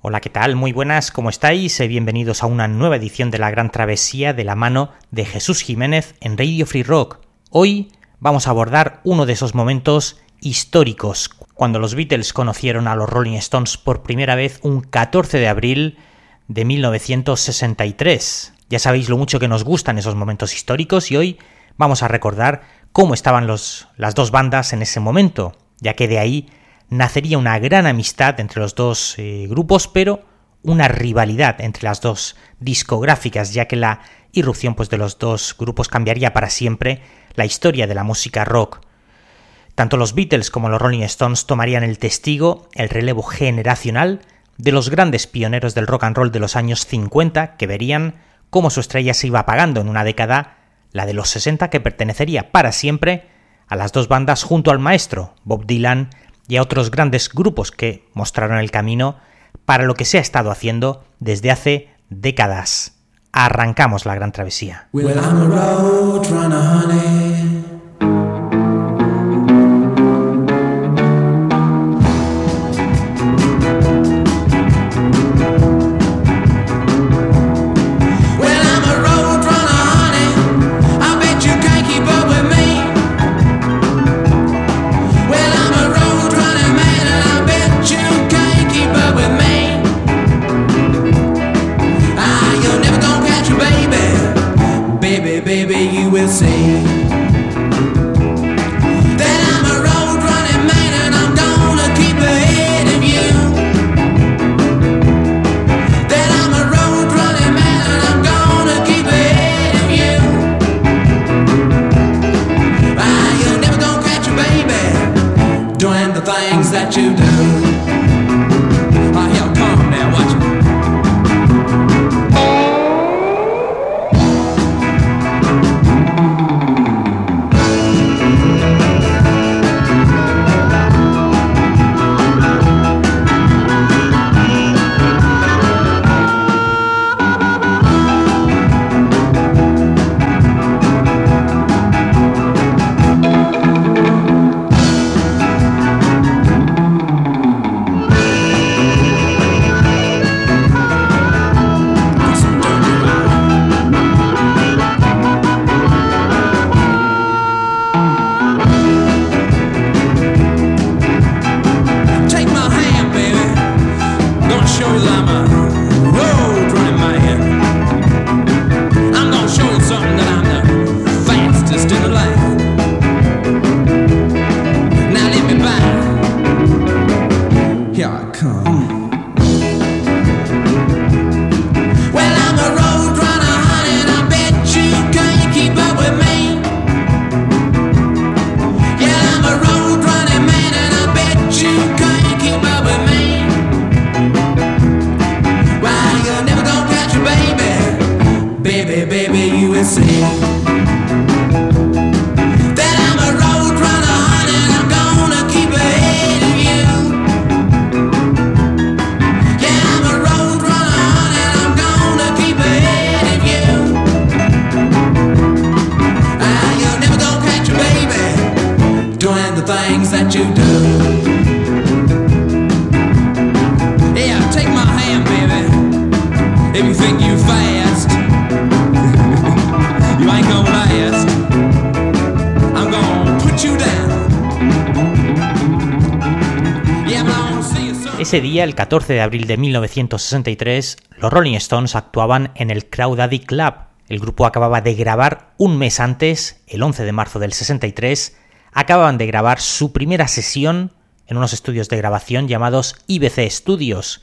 Hola, ¿qué tal? Muy buenas, ¿cómo estáis? Eh, bienvenidos a una nueva edición de La Gran Travesía de la mano de Jesús Jiménez en Radio Free Rock. Hoy vamos a abordar uno de esos momentos históricos, cuando los Beatles conocieron a los Rolling Stones por primera vez un 14 de abril de 1963. Ya sabéis lo mucho que nos gustan esos momentos históricos y hoy vamos a recordar cómo estaban los, las dos bandas en ese momento, ya que de ahí nacería una gran amistad entre los dos eh, grupos, pero una rivalidad entre las dos discográficas, ya que la irrupción pues, de los dos grupos cambiaría para siempre la historia de la música rock. Tanto los Beatles como los Rolling Stones tomarían el testigo, el relevo generacional, de los grandes pioneros del rock and roll de los años 50 que verían cómo su estrella se iba apagando en una década, la de los 60 que pertenecería para siempre a las dos bandas junto al maestro, Bob Dylan y a otros grandes grupos que mostraron el camino para lo que se ha estado haciendo desde hace décadas. Arrancamos la gran travesía. Ese día, el 14 de abril de 1963, los Rolling Stones actuaban en el Crowdaddy Club. El grupo acababa de grabar un mes antes, el 11 de marzo del 63, acababan de grabar su primera sesión en unos estudios de grabación llamados IBC Studios,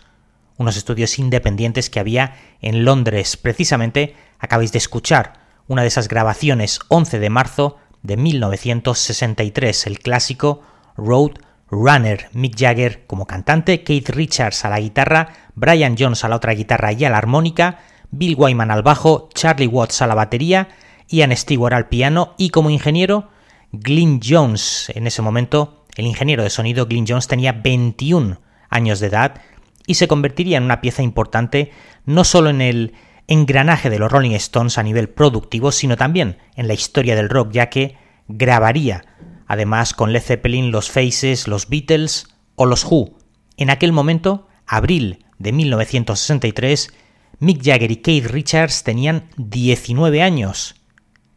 unos estudios independientes que había en Londres. Precisamente acabáis de escuchar una de esas grabaciones 11 de marzo de 1963, el clásico Road Runner, Mick Jagger como cantante, Keith Richards a la guitarra, Brian Jones a la otra guitarra y a la armónica, Bill Wyman al bajo, Charlie Watts a la batería, Ian Stewart al piano y como ingeniero, Glyn Jones. En ese momento, el ingeniero de sonido Glyn Jones tenía 21 años de edad y se convertiría en una pieza importante no solo en el engranaje de los Rolling Stones a nivel productivo, sino también en la historia del rock, ya que grabaría además con Led Zeppelin, los Faces, los Beatles o los Who. En aquel momento, abril de 1963, Mick Jagger y Keith Richards tenían 19 años.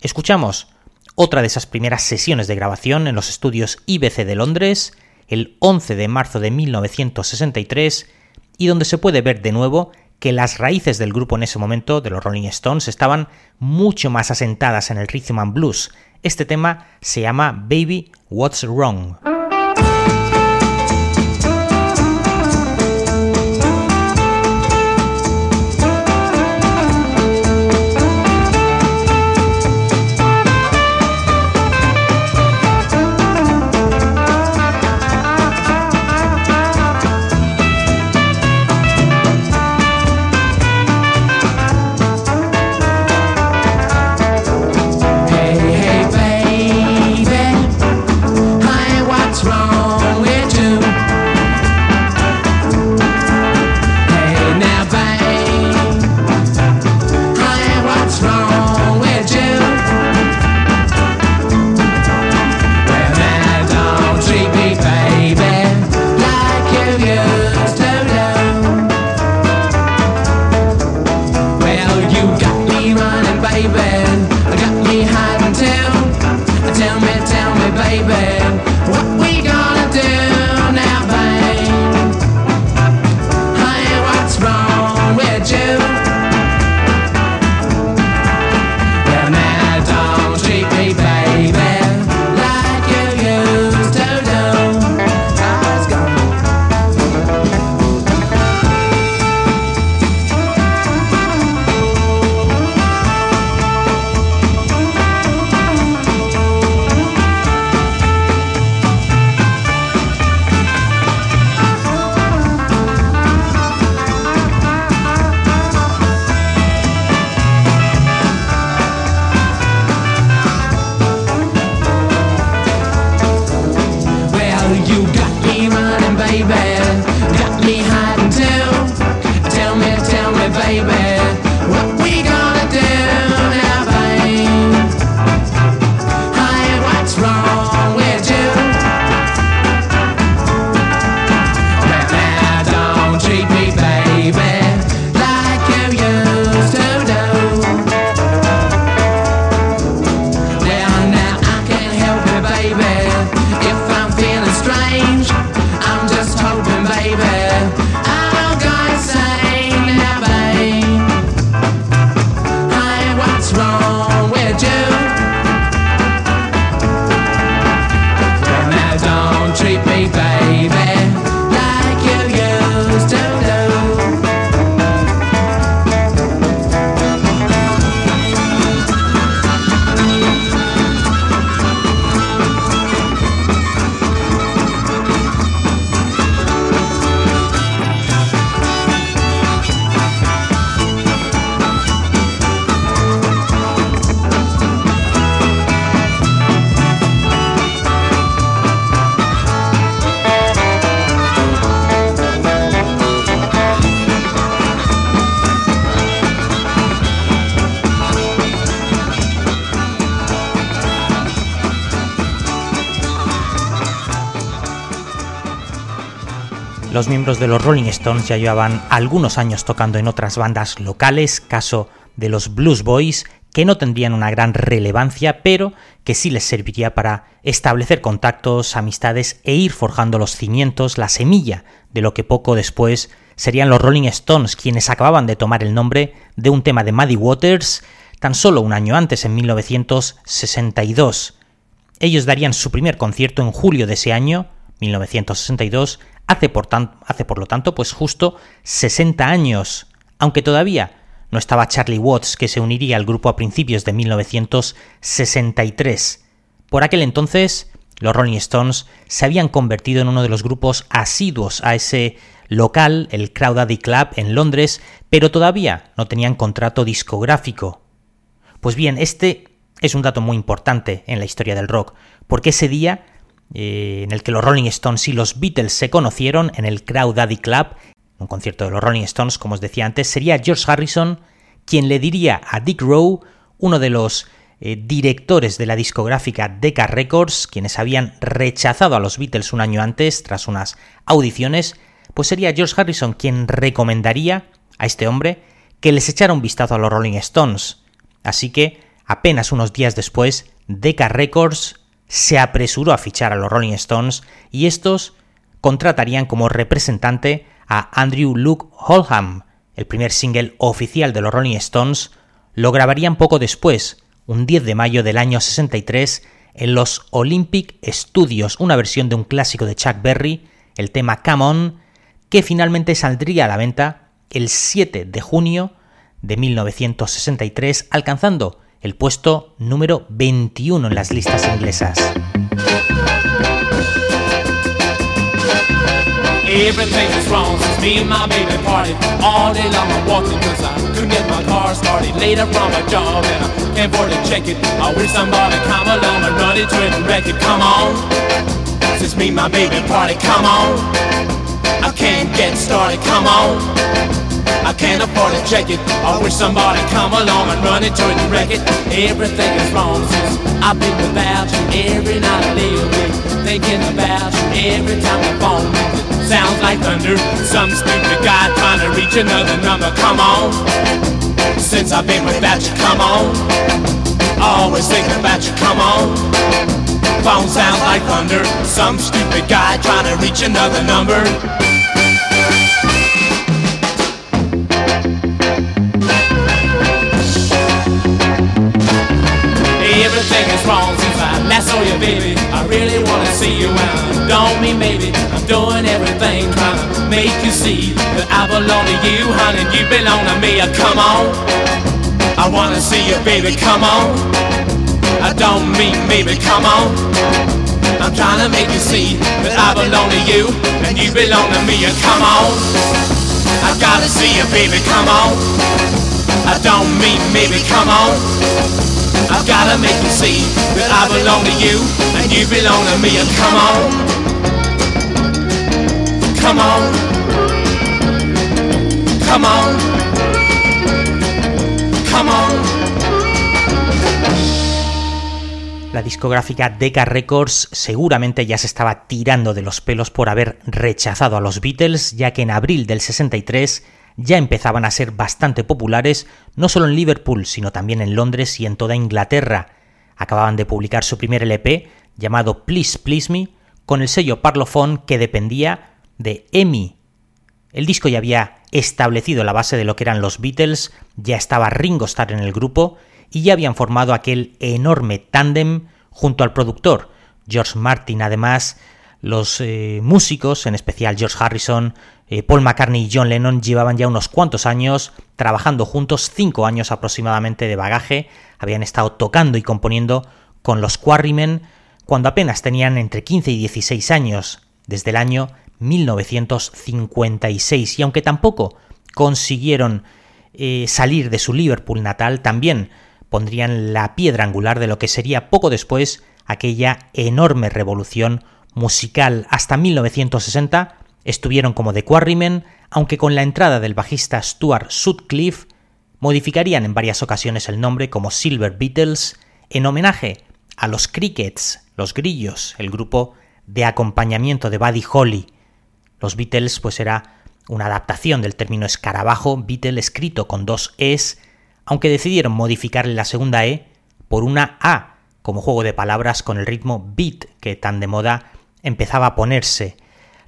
Escuchamos otra de esas primeras sesiones de grabación en los estudios IBC de Londres, el 11 de marzo de 1963, y donde se puede ver de nuevo que las raíces del grupo en ese momento, de los Rolling Stones, estaban mucho más asentadas en el rhythm and blues. Este tema se llama Baby What's Wrong. Los miembros de los Rolling Stones ya llevaban algunos años tocando en otras bandas locales, caso de los Blues Boys, que no tendrían una gran relevancia, pero que sí les serviría para establecer contactos, amistades e ir forjando los cimientos, la semilla de lo que poco después serían los Rolling Stones, quienes acababan de tomar el nombre de un tema de Muddy Waters tan solo un año antes, en 1962. Ellos darían su primer concierto en julio de ese año, 1962, hace por, lo tanto pues justo 60 años, aunque todavía no estaba Charlie Watts que se uniría al grupo a principios de 1963. Por aquel entonces, los Rolling Stones se habían convertido en uno de los grupos asiduos a ese local, el Crowdaddy Club en Londres, pero todavía no tenían contrato discográfico. Pues bien, este es un dato muy importante en la historia del rock, porque ese día eh, en el que los Rolling Stones y los Beatles se conocieron en el Crowd Daddy Club, un concierto de los Rolling Stones, como os decía antes, sería George Harrison quien le diría a Dick Rowe, uno de los eh, directores de la discográfica Decca Records, quienes habían rechazado a los Beatles un año antes tras unas audiciones, pues sería George Harrison quien recomendaría a este hombre que les echara un vistazo a los Rolling Stones. Así que, apenas unos días después, Decca Records se apresuró a fichar a los Rolling Stones y estos contratarían como representante a Andrew Luke Holham. El primer single oficial de los Rolling Stones lo grabarían poco después, un 10 de mayo del año 63, en los Olympic Studios, una versión de un clásico de Chuck Berry, el tema Come On, que finalmente saldría a la venta el 7 de junio de 1963, alcanzando el puesto número 21 en las listas inglesas. Somebody come Come on, since me my baby come on. I can't get started, come on I can't afford to check it. I wish somebody come along and run into it and wreck it. Everything is wrong since I've been without you. Every night I lay awake thinking about you. Every time the phone rings, sounds like thunder. Some stupid guy trying to reach another number. Come on. Since I've been without you, come on. Always thinking about you, come on. Phone sounds like thunder. Some stupid guy trying to reach another number. I saw you, baby. I really wanna see you around. Don't mean maybe I'm doing everything trying to make you see that I belong to you, honey. You belong to me. Uh, come on, I wanna see you, baby. Come on. I don't mean maybe. Come on. I'm trying to make you see that I belong to you and you belong to me. Uh, come on, I gotta see you, baby. Come on. I don't mean maybe. Come on. Gotta make see that I belong to you and you belong to me. And come on, come on, come on, come on. La discográfica Decca Records seguramente ya se estaba tirando de los pelos por haber rechazado a los Beatles, ya que en abril del 63 ya empezaban a ser bastante populares no solo en Liverpool, sino también en Londres y en toda Inglaterra. Acababan de publicar su primer LP, llamado Please Please Me, con el sello Parlophone que dependía de EMI. El disco ya había establecido la base de lo que eran los Beatles, ya estaba Ringo Starr en el grupo y ya habían formado aquel enorme tándem junto al productor. George Martin, además, los eh, músicos, en especial George Harrison, eh, Paul McCartney y John Lennon llevaban ya unos cuantos años trabajando juntos, cinco años aproximadamente de bagaje, habían estado tocando y componiendo con los Quarrymen cuando apenas tenían entre 15 y 16 años, desde el año 1956, y aunque tampoco consiguieron eh, salir de su Liverpool natal, también pondrían la piedra angular de lo que sería poco después aquella enorme revolución musical hasta 1960 estuvieron como The Quarrymen, aunque con la entrada del bajista Stuart Sutcliffe modificarían en varias ocasiones el nombre como Silver Beatles en homenaje a los Crickets, los Grillos, el grupo de acompañamiento de Buddy Holly. Los Beatles pues era una adaptación del término escarabajo Beatle escrito con dos es, aunque decidieron modificarle la segunda e por una a como juego de palabras con el ritmo beat que tan de moda empezaba a ponerse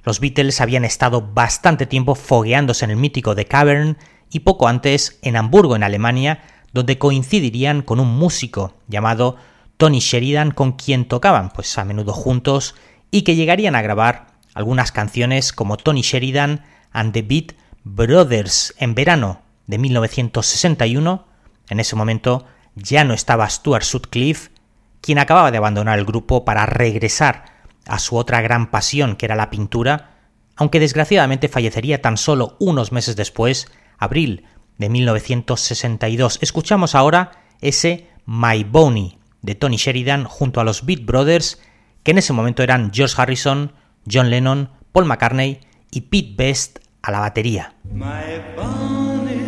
los Beatles habían estado bastante tiempo fogueándose en el mítico The Cavern y poco antes en Hamburgo, en Alemania, donde coincidirían con un músico llamado Tony Sheridan con quien tocaban pues a menudo juntos y que llegarían a grabar algunas canciones como Tony Sheridan and the Beat Brothers en verano de 1961. En ese momento ya no estaba Stuart Sutcliffe, quien acababa de abandonar el grupo para regresar a su otra gran pasión, que era la pintura, aunque desgraciadamente fallecería tan solo unos meses después, abril de 1962. Escuchamos ahora ese My Boney de Tony Sheridan junto a los Beat Brothers, que en ese momento eran George Harrison, John Lennon, Paul McCartney y Pete Best a la batería. see.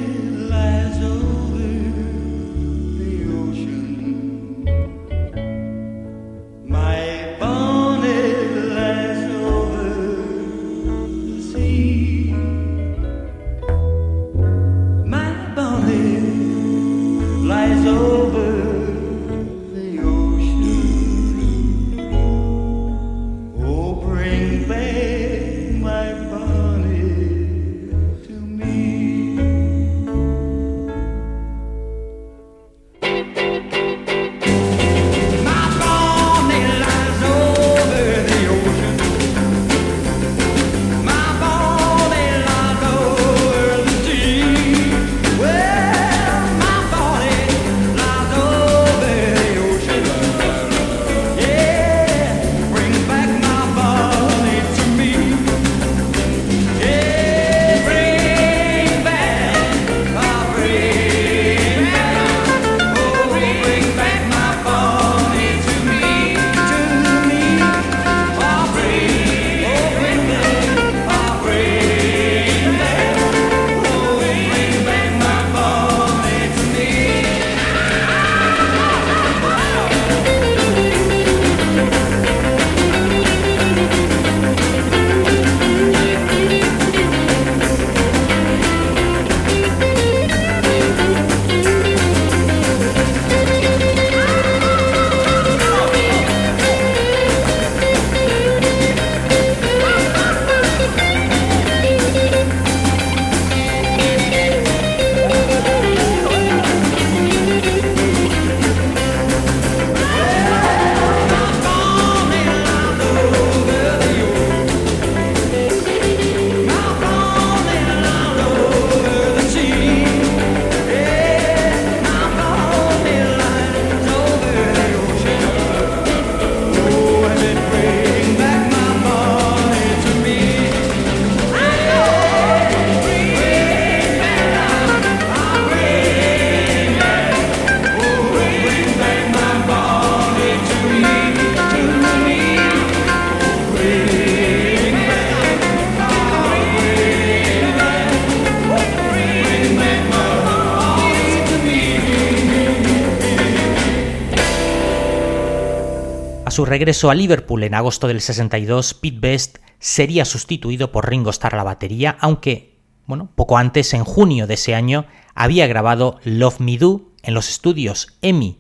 Su regreso a Liverpool en agosto del 62, Pete Best sería sustituido por Ringo Starr a la batería, aunque, bueno, poco antes, en junio de ese año, había grabado Love Me Do en los estudios EMI.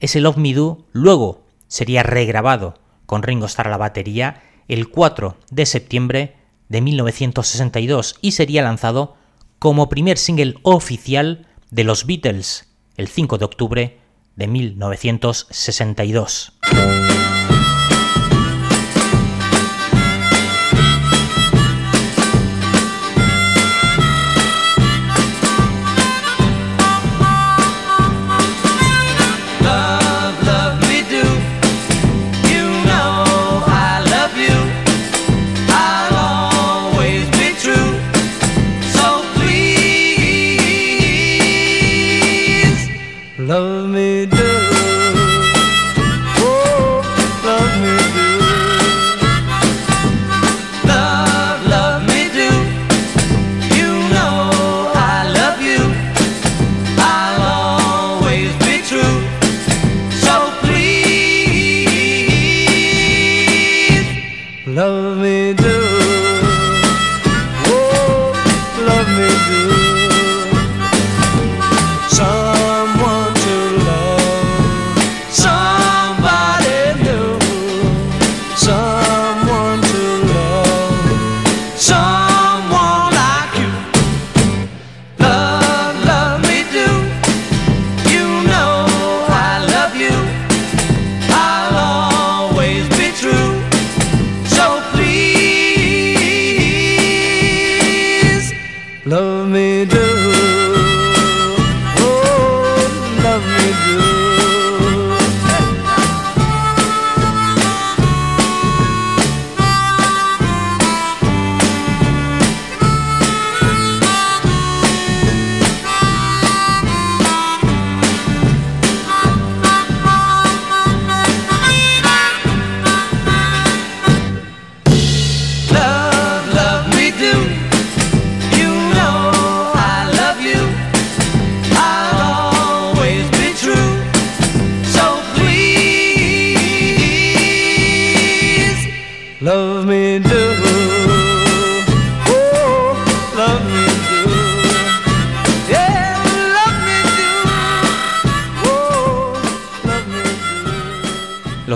Ese Love Me Do luego sería regrabado con Ringo Starr a la batería el 4 de septiembre de 1962 y sería lanzado como primer single oficial de los Beatles el 5 de octubre de 1962.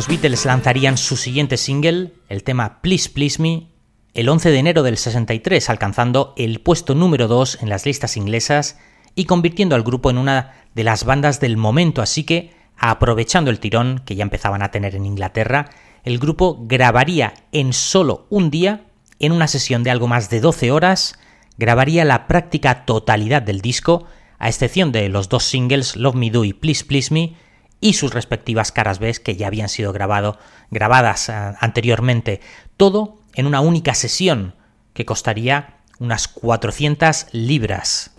Beatles lanzarían su siguiente single, el tema Please Please Me, el 11 de enero del 63, alcanzando el puesto número 2 en las listas inglesas y convirtiendo al grupo en una de las bandas del momento, así que, aprovechando el tirón que ya empezaban a tener en Inglaterra, el grupo grabaría en solo un día, en una sesión de algo más de 12 horas, grabaría la práctica totalidad del disco, a excepción de los dos singles Love Me Do y Please Please Me, y sus respectivas caras B que ya habían sido grabado, grabadas eh, anteriormente. Todo en una única sesión que costaría unas 400 libras.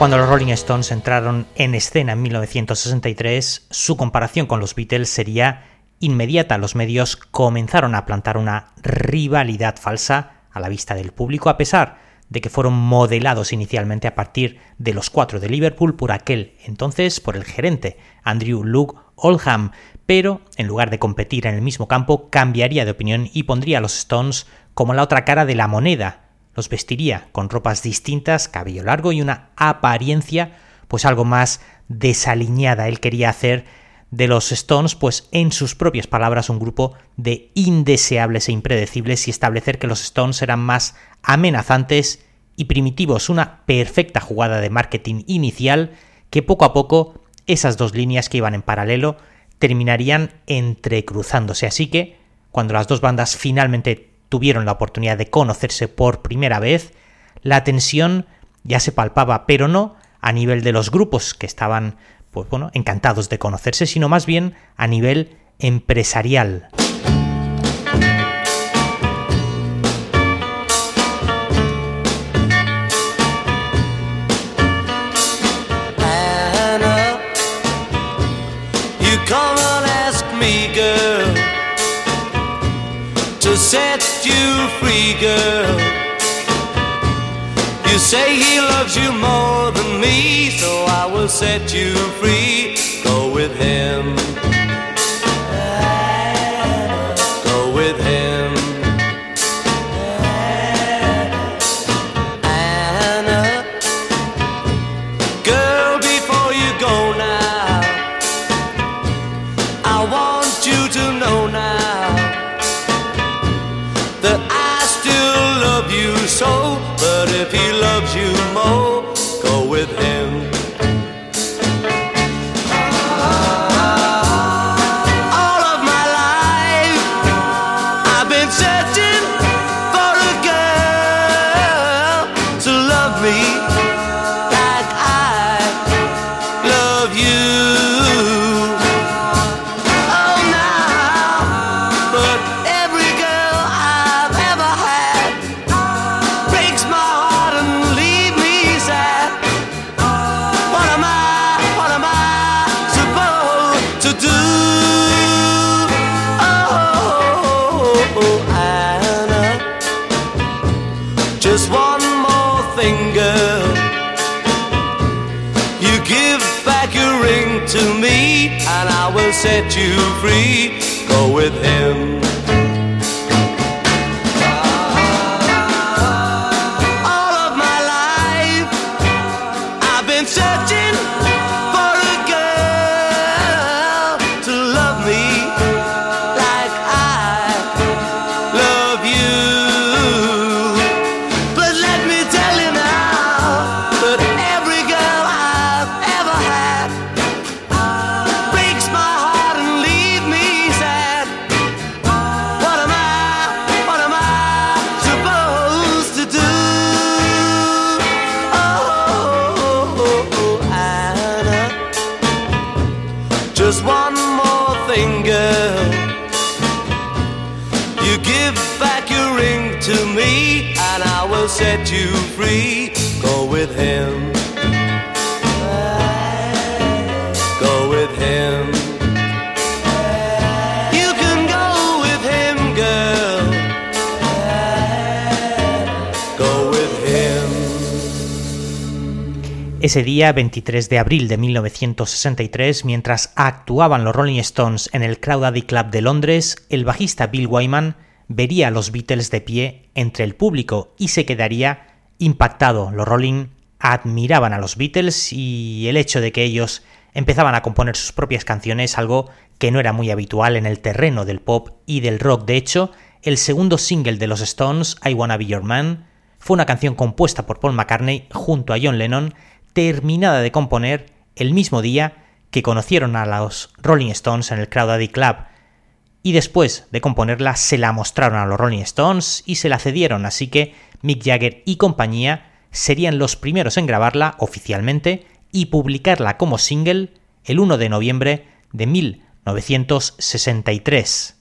Cuando los Rolling Stones entraron en escena en 1963, su comparación con los Beatles sería inmediata. Los medios comenzaron a plantar una rivalidad falsa a la vista del público, a pesar de que fueron modelados inicialmente a partir de los cuatro de Liverpool por aquel entonces por el gerente Andrew Luke Oldham, pero en lugar de competir en el mismo campo cambiaría de opinión y pondría a los Stones como la otra cara de la moneda, los vestiría con ropas distintas, cabello largo y una apariencia pues algo más desaliñada. Él quería hacer de los Stones, pues en sus propias palabras, un grupo de indeseables e impredecibles y establecer que los Stones eran más amenazantes y primitivos, una perfecta jugada de marketing inicial que poco a poco esas dos líneas que iban en paralelo terminarían entrecruzándose. Así que, cuando las dos bandas finalmente tuvieron la oportunidad de conocerse por primera vez, la tensión ya se palpaba, pero no a nivel de los grupos que estaban, pues bueno, encantados de conocerse, sino más bien a nivel empresarial. Girl. You say he loves you more than me, so I will set you free. Go with him. Free. Set you free. Go with him. Go with him. You can go with him, girl. Go with him. Ese día, 23 de abril de 1963, mientras actuaban los Rolling Stones en el Crowdaddy Club de Londres, el bajista Bill Wyman vería a los Beatles de pie entre el público y se quedaría impactado. Los Rolling admiraban a los Beatles y el hecho de que ellos empezaban a componer sus propias canciones, algo que no era muy habitual en el terreno del pop y del rock. De hecho, el segundo single de los Stones, I Wanna Be Your Man, fue una canción compuesta por Paul McCartney junto a John Lennon, terminada de componer el mismo día que conocieron a los Rolling Stones en el Crowdaddy Club. Y después de componerla se la mostraron a los Rolling Stones y se la cedieron, así que Mick Jagger y compañía serían los primeros en grabarla oficialmente y publicarla como single el 1 de noviembre de 1963.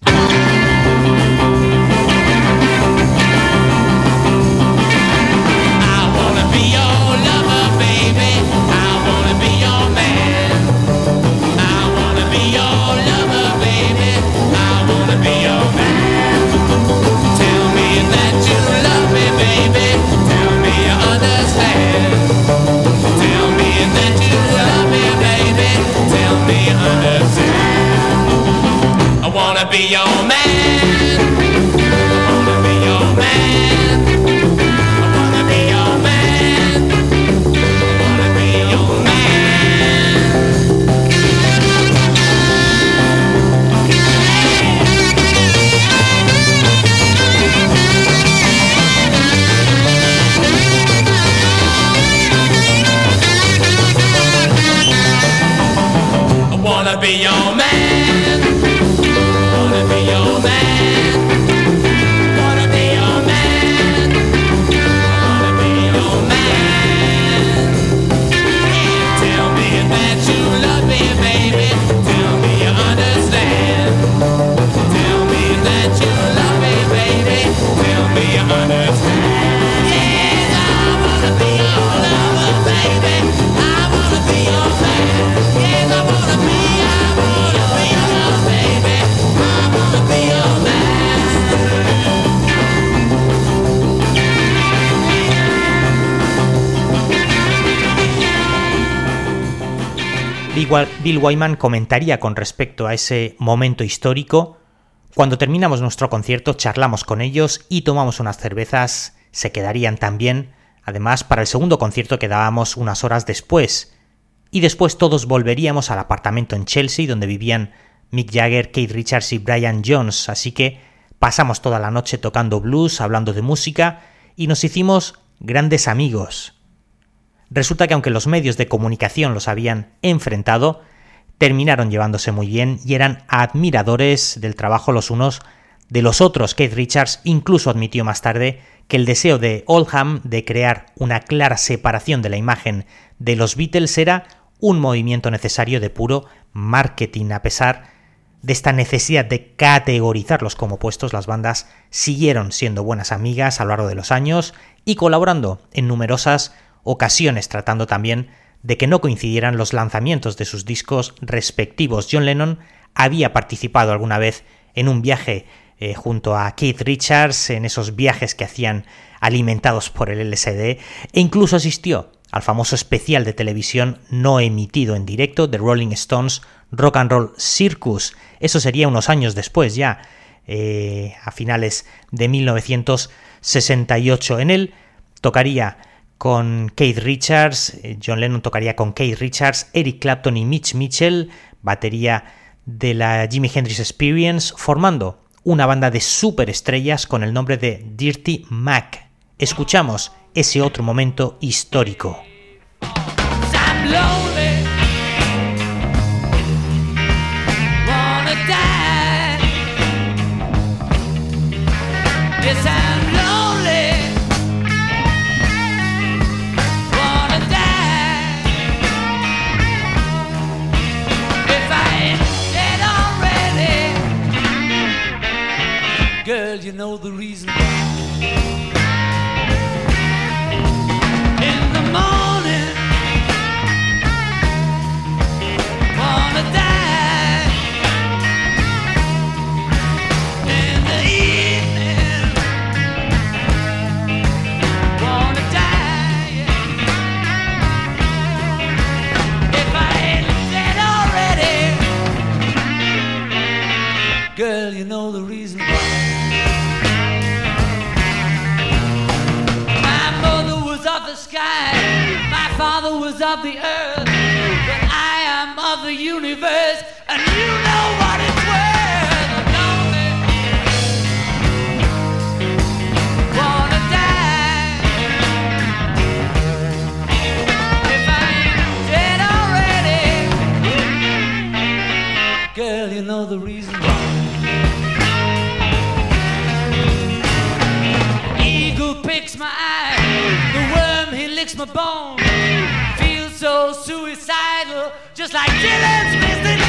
be on Bill Wyman comentaría con respecto a ese momento histórico. Cuando terminamos nuestro concierto charlamos con ellos y tomamos unas cervezas, se quedarían también, además para el segundo concierto quedábamos unas horas después, y después todos volveríamos al apartamento en Chelsea donde vivían Mick Jagger, Kate Richards y Brian Jones, así que pasamos toda la noche tocando blues, hablando de música, y nos hicimos grandes amigos. Resulta que aunque los medios de comunicación los habían enfrentado, terminaron llevándose muy bien y eran admiradores del trabajo los unos de los otros. Keith Richards incluso admitió más tarde que el deseo de Oldham de crear una clara separación de la imagen de los Beatles era un movimiento necesario de puro marketing. A pesar de esta necesidad de categorizarlos como puestos, las bandas siguieron siendo buenas amigas a lo largo de los años y colaborando en numerosas ocasiones tratando también de que no coincidieran los lanzamientos de sus discos respectivos. John Lennon había participado alguna vez en un viaje eh, junto a Keith Richards, en esos viajes que hacían alimentados por el LSD, e incluso asistió al famoso especial de televisión no emitido en directo de Rolling Stones Rock and Roll Circus. Eso sería unos años después ya, eh, a finales de 1968. En él tocaría con Keith Richards, eh, John Lennon tocaría con Keith Richards, Eric Clapton y Mitch Mitchell, batería de la Jimi Hendrix Experience, formando una banda de superestrellas con el nombre de Dirty Mac. Escuchamos ese otro momento histórico. Eagle picks my eye the worm he licks my bone. Feel so suicidal, just like Dylan's Mr.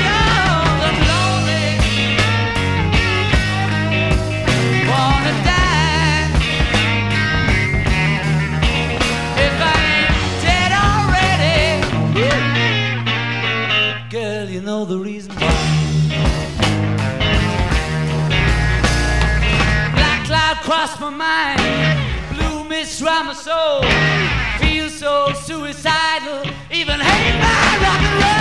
crossed my mind. Blue mist round my soul feel so suicidal, even hate my rock and roll.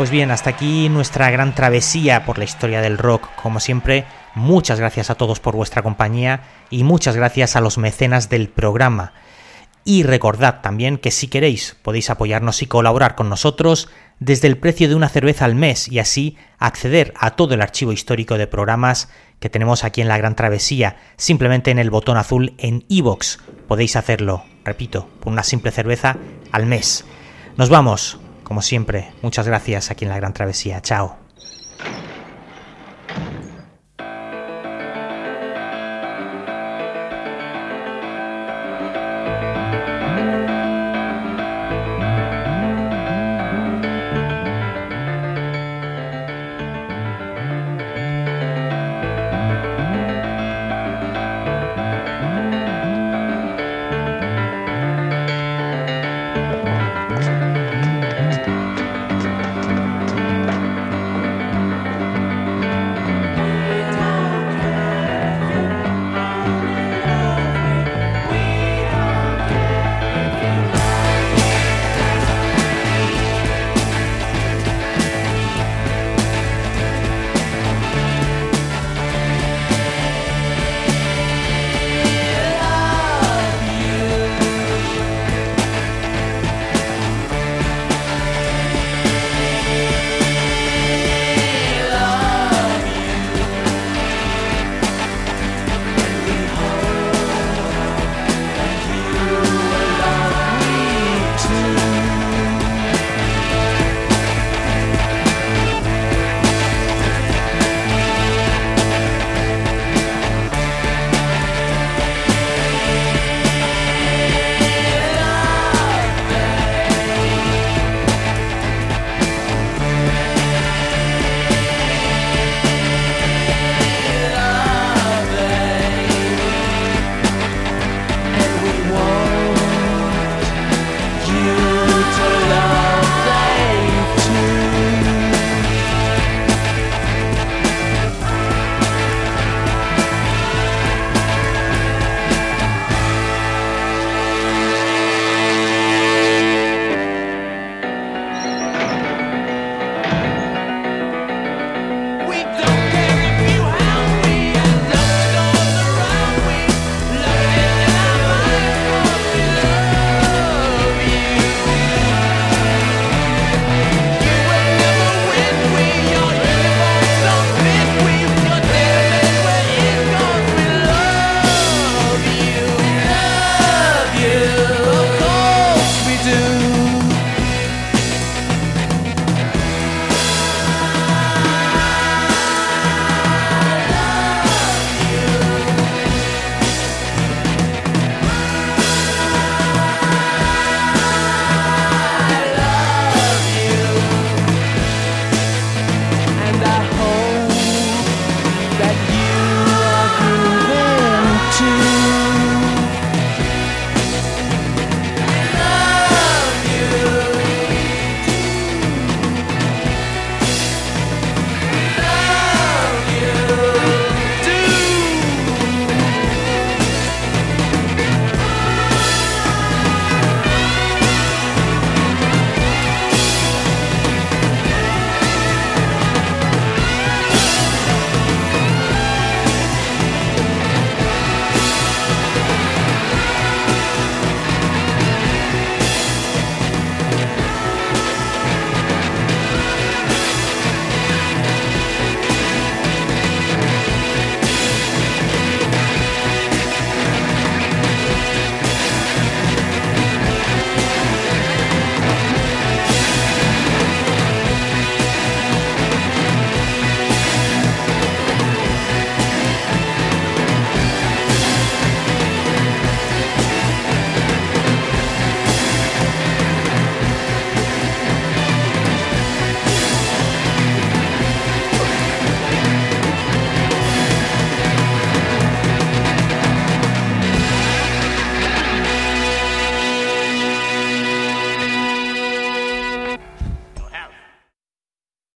Pues bien, hasta aquí nuestra gran travesía por la historia del rock. Como siempre, muchas gracias a todos por vuestra compañía y muchas gracias a los mecenas del programa. Y recordad también que si queréis podéis apoyarnos y colaborar con nosotros desde el precio de una cerveza al mes y así acceder a todo el archivo histórico de programas que tenemos aquí en la Gran Travesía, simplemente en el botón azul en iVoox. Podéis hacerlo, repito, por una simple cerveza al mes. Nos vamos, como siempre, muchas gracias aquí en la Gran Travesía. Chao.